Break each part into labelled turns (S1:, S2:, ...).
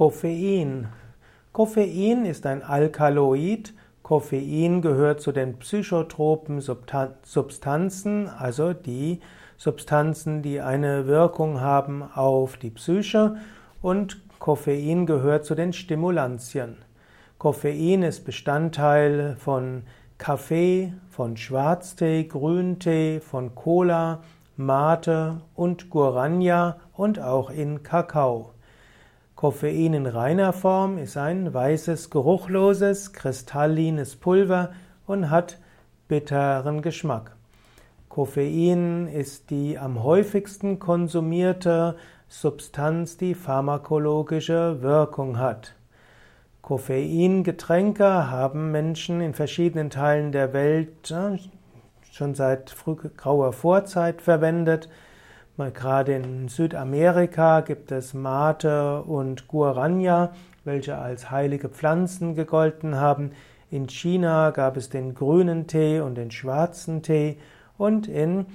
S1: Koffein. Koffein ist ein Alkaloid. Koffein gehört zu den psychotropen Substanzen, also die Substanzen, die eine Wirkung haben auf die Psyche. Und Koffein gehört zu den Stimulantien. Koffein ist Bestandteil von Kaffee, von Schwarztee, Grüntee, von Cola, Mate und Guarana und auch in Kakao. Koffein in reiner Form ist ein weißes, geruchloses, kristallines Pulver und hat bitteren Geschmack. Koffein ist die am häufigsten konsumierte Substanz, die pharmakologische Wirkung hat. Koffeingetränke haben Menschen in verschiedenen Teilen der Welt schon seit früh grauer Vorzeit verwendet. Gerade in Südamerika gibt es Mate und Guarana, welche als heilige Pflanzen gegolten haben. In China gab es den grünen Tee und den schwarzen Tee. Und in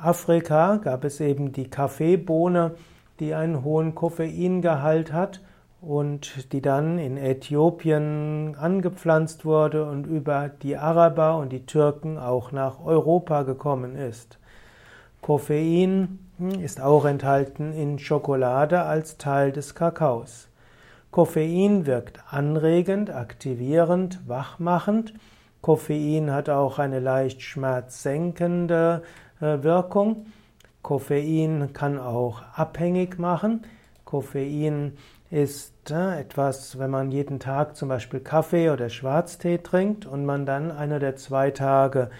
S1: Afrika gab es eben die Kaffeebohne, die einen hohen Koffeingehalt hat und die dann in Äthiopien angepflanzt wurde und über die Araber und die Türken auch nach Europa gekommen ist. Koffein ist auch enthalten in Schokolade als Teil des Kakaos. Koffein wirkt anregend, aktivierend, wachmachend. Koffein hat auch eine leicht schmerzsenkende äh, Wirkung. Koffein kann auch abhängig machen. Koffein ist äh, etwas, wenn man jeden Tag zum Beispiel Kaffee oder Schwarztee trinkt und man dann eine oder zwei Tage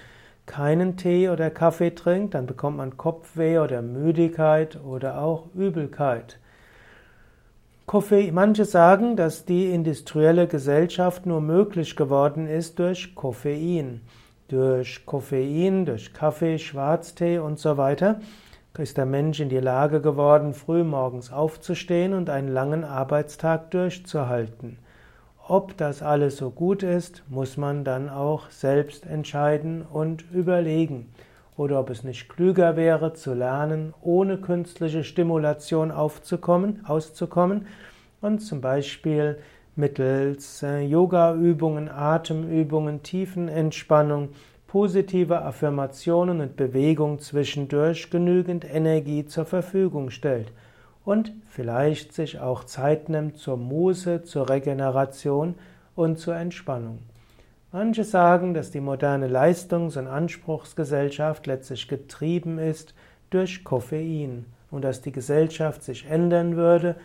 S1: keinen Tee oder Kaffee trinkt, dann bekommt man Kopfweh oder Müdigkeit oder auch Übelkeit. Koffein, manche sagen, dass die industrielle Gesellschaft nur möglich geworden ist durch Koffein. Durch Koffein, durch Kaffee, Schwarztee und so weiter ist der Mensch in die Lage geworden, früh morgens aufzustehen und einen langen Arbeitstag durchzuhalten. Ob das alles so gut ist, muss man dann auch selbst entscheiden und überlegen. Oder ob es nicht klüger wäre, zu lernen, ohne künstliche Stimulation aufzukommen, auszukommen und zum Beispiel mittels äh, Yoga-Übungen, Atemübungen, Tiefenentspannung, positive Affirmationen und Bewegung zwischendurch genügend Energie zur Verfügung stellt und vielleicht sich auch Zeit nimmt zur Muße, zur Regeneration und zur Entspannung. Manche sagen, dass die moderne Leistungs- und Anspruchsgesellschaft letztlich getrieben ist durch Koffein und dass die Gesellschaft sich ändern würde,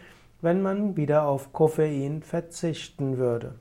S1: wenn man wieder auf Koffein verzichten würde.